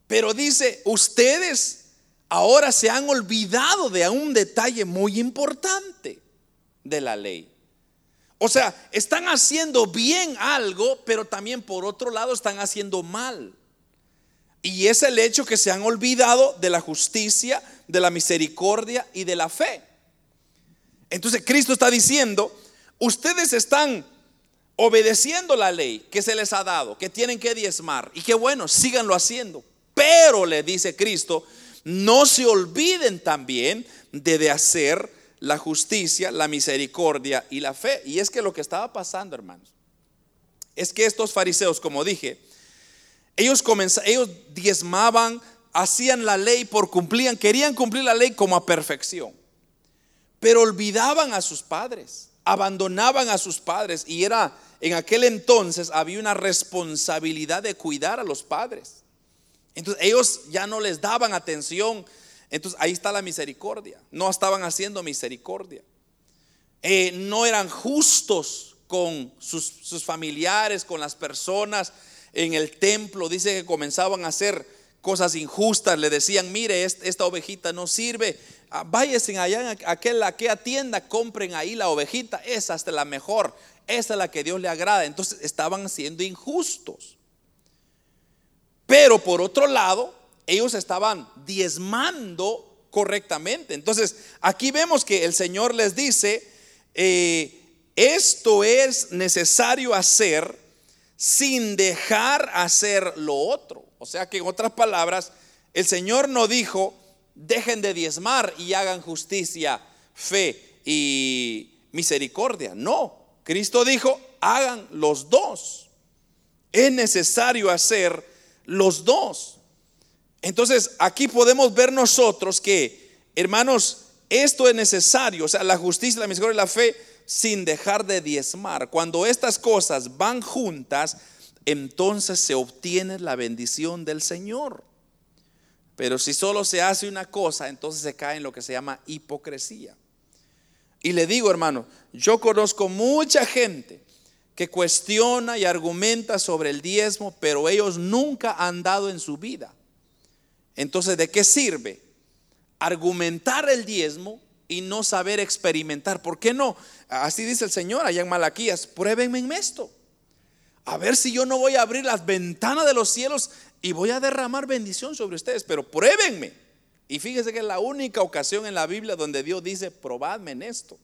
Pero dice, ustedes ahora se han olvidado de un detalle muy importante de la ley. O sea, están haciendo bien algo, pero también por otro lado están haciendo mal. Y es el hecho que se han olvidado de la justicia, de la misericordia y de la fe. Entonces Cristo está diciendo, ustedes están obedeciendo la ley que se les ha dado, que tienen que diezmar. Y que bueno, síganlo haciendo. Pero le dice Cristo, no se olviden también de, hacer la justicia, la misericordia y la fe. Y es que lo que estaba pasando, hermanos, es que estos fariseos, como dije, ellos, ellos diezmaban, hacían la ley por cumplían, querían cumplir la ley como a perfección, pero olvidaban a sus padres, abandonaban a sus padres y era en aquel entonces había una responsabilidad de cuidar a los padres. Entonces ellos ya no les daban atención. Entonces ahí está la misericordia. No estaban haciendo misericordia. Eh, no eran justos con sus, familiares, con las personas en el templo. Dice que comenzaban a hacer cosas injustas. Le decían, mire, esta ovejita no sirve. Ah, váyanse allá en aquella, aquella tienda, compren ahí la ovejita. Esa es la mejor. Esa es la que Dios le agrada. Entonces estaban siendo injustos. Pero por otro lado, ellos estaban diezmando correctamente. Entonces, aquí vemos que el Señor les dice, eh, esto es necesario hacer sin dejar hacer lo otro. O sea que en otras palabras, el Señor no dijo, dejen de diezmar y hagan justicia, fe y misericordia. No, Cristo dijo, hagan los dos. Es necesario hacer los dos. Entonces, aquí podemos ver nosotros que, hermanos, esto es necesario, o sea, la justicia, la misericordia y la fe, sin dejar de diezmar. Cuando estas cosas van juntas, entonces se obtiene la bendición del Señor. Pero si solo se hace una cosa, entonces se cae en lo que se llama hipocresía. Y le digo, hermano, yo conozco mucha gente que cuestiona y argumenta sobre el diezmo, pero ellos nunca han dado en su vida. Entonces, ¿de qué sirve argumentar el diezmo y no saber experimentar? ¿Por qué no? Así dice el Señor allá en Malaquías, pruébenme en esto. A ver si yo no voy a abrir las ventanas de los cielos y voy a derramar bendición sobre ustedes, pero pruébenme. Y fíjese que es la única ocasión en la Biblia donde Dios dice, probadme en esto.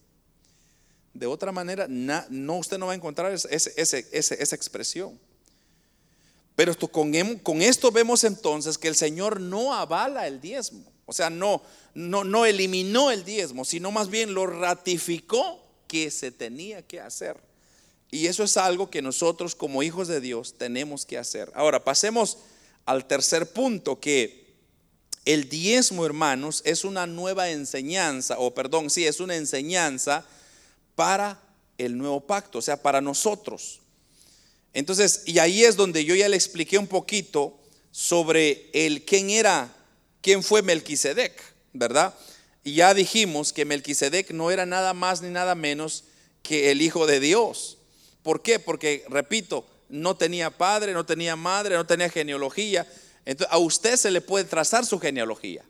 De otra manera, no, usted no va a encontrar esa expresión. Pero con, em, con, esto vemos entonces que el Señor no avala el diezmo. O sea, no eliminó el diezmo, sino más bien lo ratificó que se tenía que hacer. Y eso es algo que nosotros como hijos de Dios tenemos que hacer. Ahora, pasemos al tercer punto, que el diezmo, hermanos, es una nueva enseñanza, o perdón, sí, es una enseñanza para el nuevo pacto, o sea, para nosotros. Entonces, y ahí es donde yo ya le expliqué un poquito sobre el quién era, quién fue Melquisedec, ¿verdad? Y ya dijimos que Melquisedec no era nada más ni nada menos que el hijo de Dios. ¿Por qué? Porque, repito, no tenía padre, no tenía madre, no tenía genealogía. Entonces, a usted se le puede trazar su genealogía.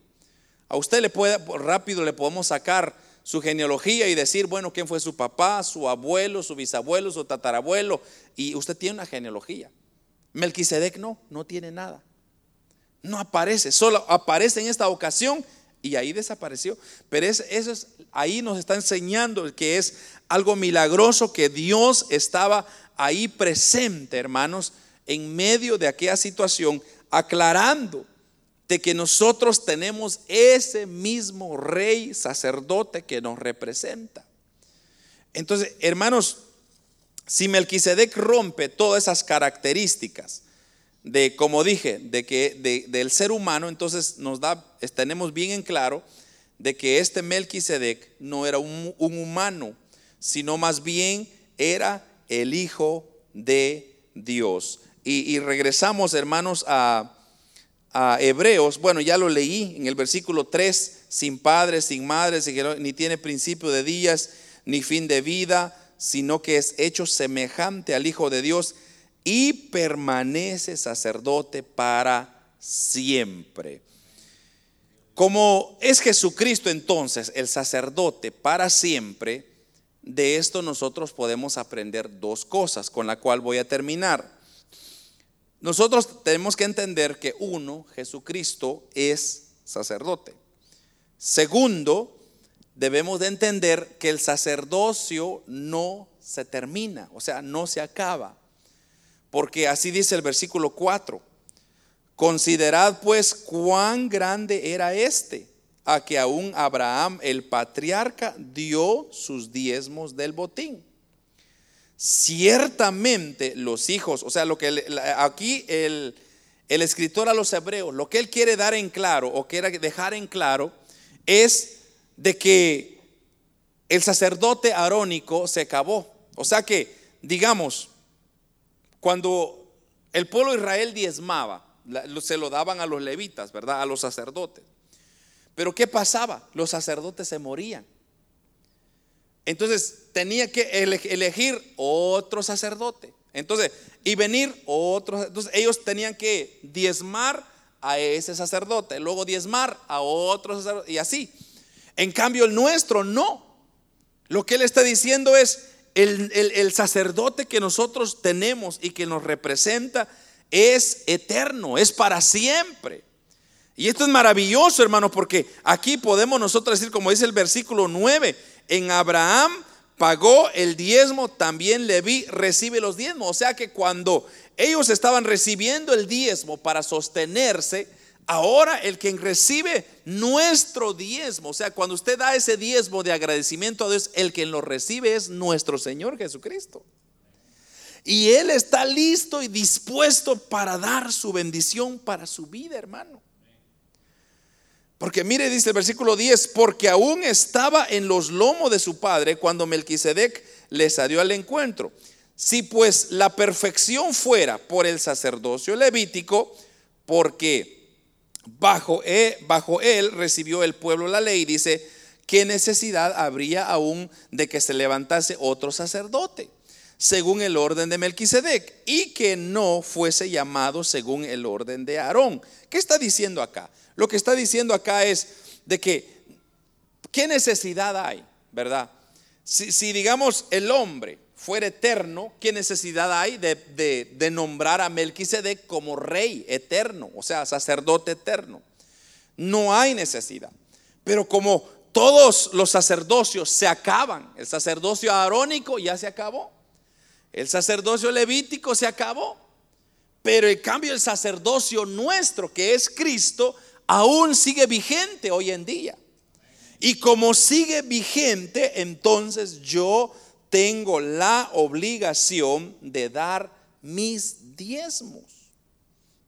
A usted le puede, rápido le podemos sacar su genealogía y decir, bueno, quién fue su papá, su abuelo, su bisabuelo, su tatarabuelo. Y usted tiene una genealogía. Melquisedec no, no tiene nada. No aparece, solo aparece en esta ocasión y ahí desapareció. Pero eso es, ahí nos está enseñando que es algo milagroso que Dios estaba ahí presente, hermanos, en medio de aquella situación, aclarando de que nosotros tenemos ese mismo rey sacerdote que nos representa. Entonces, hermanos, si Melquisedec rompe todas esas características de, como dije, de que del ser humano, entonces nos da, tenemos bien en claro de que este Melquisedec no era un, humano, sino más bien era el Hijo de Dios. y regresamos, hermanos, a, a Hebreos, bueno, ya lo leí en el versículo 3, sin padre, sin madre, ni tiene principio de días, ni fin de vida, sino que es hecho semejante al Hijo de Dios y permanece sacerdote para siempre. Como es Jesucristo entonces el sacerdote para siempre, de esto nosotros podemos aprender dos cosas, con la cual voy a terminar. Nosotros tenemos que entender que uno, Jesucristo es sacerdote. Segundo, debemos de entender que el sacerdocio no se termina, o sea, no se acaba. Porque así dice el versículo 4. Considerad pues cuán grande era este, a que aún Abraham el patriarca dio sus diezmos del botín. Ciertamente los hijos, o sea, lo que aquí el, el escritor a los hebreos, lo que él quiere dar en claro o quiere dejar en claro es de que el sacerdote arónico se acabó. O sea que, digamos, cuando el pueblo de Israel diezmaba, se lo daban a los levitas, ¿verdad? A los sacerdotes. Pero ¿qué pasaba? Los sacerdotes se morían. Entonces tenía que elegir otro sacerdote. Entonces, y venir otros. Entonces ellos tenían que diezmar a ese sacerdote, luego diezmar a otro sacerdote y así. En cambio el nuestro no. Lo que él está diciendo es, el, el, sacerdote que nosotros tenemos y que nos representa es eterno, es para siempre. Y esto es maravilloso, hermanos, porque aquí podemos nosotros decir, como dice el versículo 9, en Abraham pagó el diezmo, también Leví recibe los diezmos. O sea que cuando ellos estaban recibiendo el diezmo para sostenerse, ahora el que recibe nuestro diezmo, o sea, cuando usted da ese diezmo de agradecimiento a Dios, el que lo recibe es nuestro Señor Jesucristo. Y Él está listo y dispuesto para dar su bendición para su vida, hermano. Porque mire, dice el versículo 10, porque aún estaba en los lomos de su padre cuando Melquisedec le salió al encuentro. Si pues la perfección fuera por el sacerdocio levítico, porque bajo él, bajo él recibió el pueblo la ley, dice, ¿qué necesidad habría aún de que se levantase otro sacerdote? según el orden de Melquisedec y que no fuese llamado según el orden de Aarón. ¿Qué está diciendo acá? Lo que está diciendo acá es de que, ¿qué necesidad hay? ¿Verdad? Si, digamos el hombre fuera eterno, ¿qué necesidad hay de, de, nombrar a Melquisedec como rey eterno, o sea, sacerdote eterno? No hay necesidad. Pero como todos los sacerdocios se acaban, el sacerdocio arónico ya se acabó, el sacerdocio levítico se acabó, pero en cambio el sacerdocio nuestro, que es Cristo, aún sigue vigente hoy en día. Y como sigue vigente, entonces yo tengo la obligación de dar mis diezmos.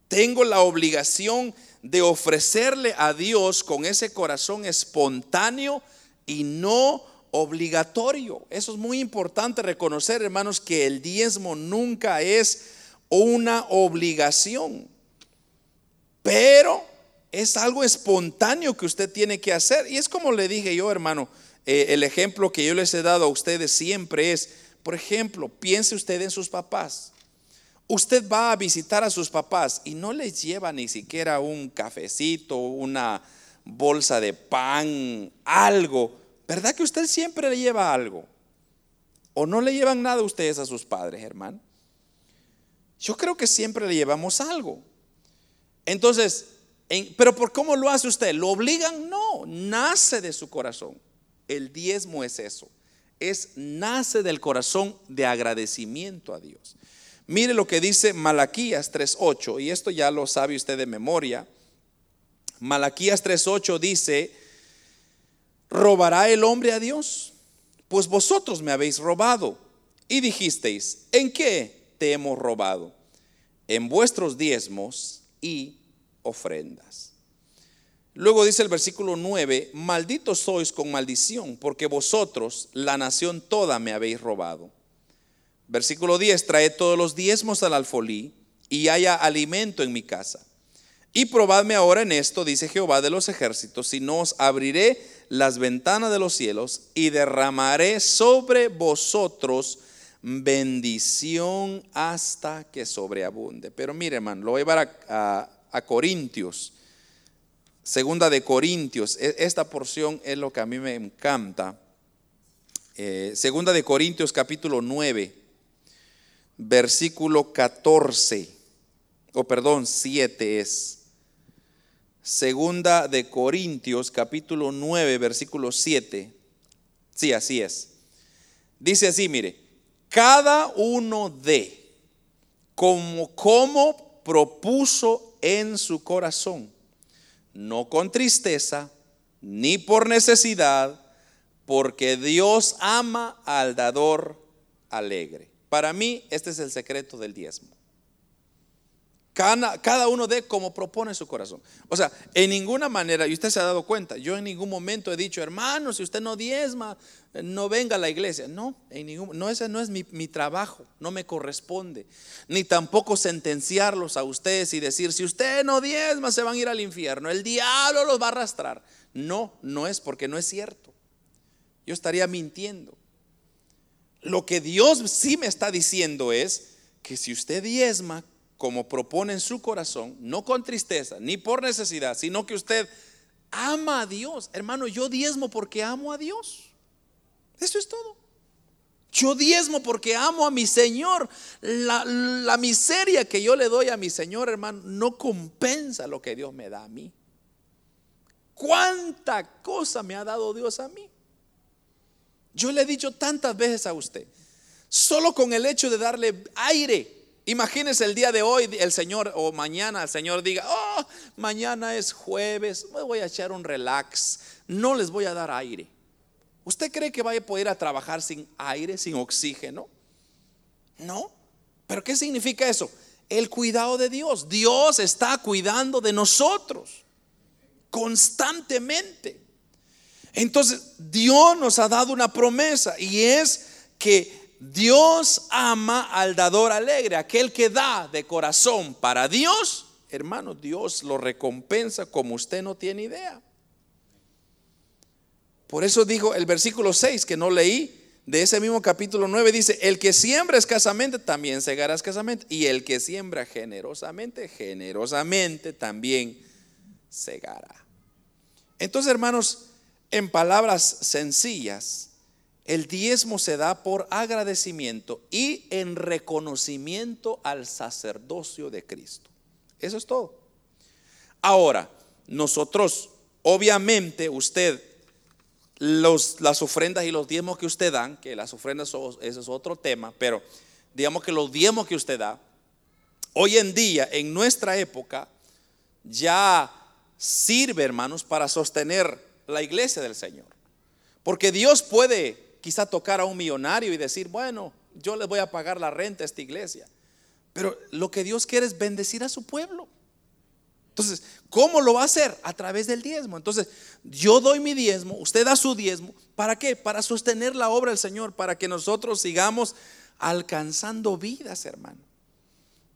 Tengo la obligación de ofrecerle a Dios con ese corazón espontáneo y no obligatorio. Eso es muy importante reconocer, hermanos, que el diezmo nunca es una obligación. Pero es algo espontáneo que usted tiene que hacer. Y es como le dije yo, hermano, eh, el ejemplo que yo les he dado a ustedes siempre es, por ejemplo, piense usted en sus papás. Usted va a visitar a sus papás y no les lleva ni siquiera un cafecito, una bolsa de pan, algo. ¿Verdad que usted siempre le lleva algo? ¿O no le llevan nada ustedes a sus padres, hermano? Yo creo que siempre le llevamos algo. Entonces, pero ¿por cómo lo hace usted? ¿Lo obligan? No, nace de su corazón. El diezmo es eso. Es nace del corazón de agradecimiento a Dios. Mire lo que dice Malaquías 3:8 y esto ya lo sabe usted de memoria. Malaquías 3:8 dice, ¿robará el hombre a Dios? Pues vosotros me habéis robado. Y dijisteis, ¿en qué te hemos robado? En vuestros diezmos y ofrendas. Luego dice el versículo 9, malditos sois con maldición, porque vosotros, la nación toda, me habéis robado. Versículo 10, trae todos los diezmos al alfolí y haya alimento en mi casa. Y probadme ahora en esto, dice Jehová de los ejércitos, si no os abriré las ventanas de los cielos y derramaré sobre vosotros bendición hasta que sobreabunde. Pero mire, hermano, lo voy a llevar a Corintios. Segunda de Corintios. E, esta porción es lo que a mí me encanta. Eh, segunda de Corintios capítulo 9, versículo 14. O perdón, 7 es. Segunda de Corintios capítulo 9, versículo 7. Sí, así es. Dice así, mire, cada uno de como, como propuso en su corazón, no con tristeza, ni por necesidad, porque Dios ama al dador alegre. Para mí, este es el secreto del diezmo. Cada, uno de como propone su corazón. O sea, en ninguna manera, y usted se ha dado cuenta, yo en ningún momento he dicho, hermano, si usted no diezma, no venga a la iglesia. No, en ningún, no ese no es mi, mi trabajo, no me corresponde. Ni tampoco sentenciarlos a ustedes y decir, si usted no diezma, se van a ir al infierno, el diablo los va a arrastrar. No, no es porque no es cierto. Yo estaría mintiendo. Lo que Dios sí me está diciendo es que si usted diezma, como propone en su corazón, no con tristeza, ni por necesidad, sino que usted ama a Dios. Hermano, yo diezmo porque amo a Dios. Eso es todo. Yo diezmo porque amo a mi Señor. La, la, miseria que yo le doy a mi Señor, hermano, no compensa lo que Dios me da a mí. ¿Cuánta cosa me ha dado Dios a mí? Yo le he dicho tantas veces a usted, solo con el hecho de darle aire Imagínese el día de hoy, el Señor, o mañana el Señor diga, oh, mañana es jueves, me voy a echar un relax, no les voy a dar aire. ¿Usted cree que vaya a poder trabajar sin aire, sin oxígeno? No. ¿Pero qué significa eso? El cuidado de Dios. Dios está cuidando de nosotros constantemente. Entonces, Dios nos ha dado una promesa y es que Dios ama al dador alegre, aquel que da de corazón para Dios. Hermano, Dios lo recompensa como usted no tiene idea. Por eso dijo el versículo 6 que no leí de ese mismo capítulo 9, dice, el que siembra escasamente también segará escasamente. Y el que siembra generosamente, generosamente también segará. Entonces, hermanos, en palabras sencillas, el diezmo se da por agradecimiento y en reconocimiento al sacerdocio de Cristo. Eso es todo. Ahora, nosotros, obviamente, usted, las ofrendas y los diezmos que usted dan, que las ofrendas, eso es otro tema, pero digamos que los diezmos que usted da, hoy en día, en nuestra época, ya sirve, hermanos, para sostener la iglesia del Señor. Porque Dios puede quizá tocar a un millonario y decir, bueno, yo le voy a pagar la renta a esta iglesia. Pero lo que Dios quiere es bendecir a su pueblo. Entonces, ¿cómo lo va a hacer? A través del diezmo. Entonces, yo doy mi diezmo, usted da su diezmo. ¿Para qué? Para sostener la obra del Señor, para que nosotros sigamos alcanzando vidas, hermano.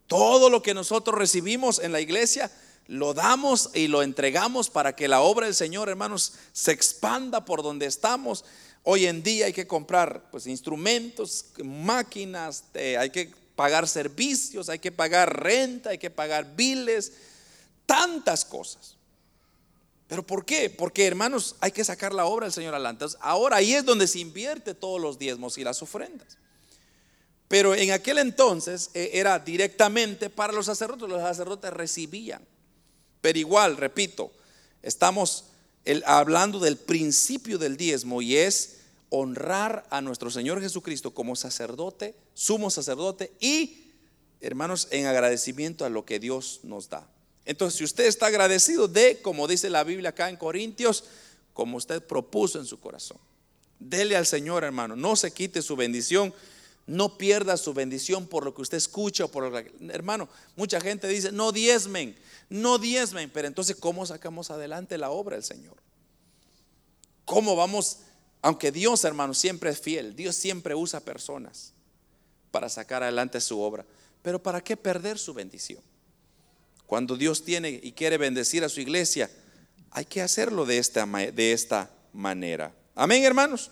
Todo lo que nosotros recibimos en la iglesia, lo damos y lo entregamos para que la obra del Señor, hermanos, se expanda por donde estamos Hoy en día hay que comprar pues, instrumentos, máquinas, hay que pagar servicios, hay que pagar renta, hay que pagar biles, tantas cosas. ¿Pero por qué? Porque hermanos, hay que sacar la obra del Señor adelante. Ahora ahí es donde se invierte todos los diezmos y las ofrendas. Pero en aquel entonces eh, era directamente para los sacerdotes, los sacerdotes recibían. Pero igual, repito, estamos hablando del principio del diezmo y es honrar a nuestro Señor Jesucristo como sacerdote, sumo sacerdote y, hermanos, en agradecimiento a lo que Dios nos da. Entonces, si usted está agradecido de, como dice la Biblia acá en Corintios, como usted propuso en su corazón, dele al Señor, hermano, no se quite su bendición. No pierda su bendición por lo que usted escucha por lo que, hermano, mucha gente dice, no diezmen, no diezmen, pero entonces, ¿cómo sacamos adelante la obra del Señor? ¿Cómo vamos? Aunque Dios, hermano, siempre es fiel, Dios siempre usa personas para sacar adelante su obra. Pero ¿para qué perder su bendición? Cuando Dios tiene y quiere bendecir a su iglesia, hay que hacerlo de esta, de esta manera. Amén, hermanos.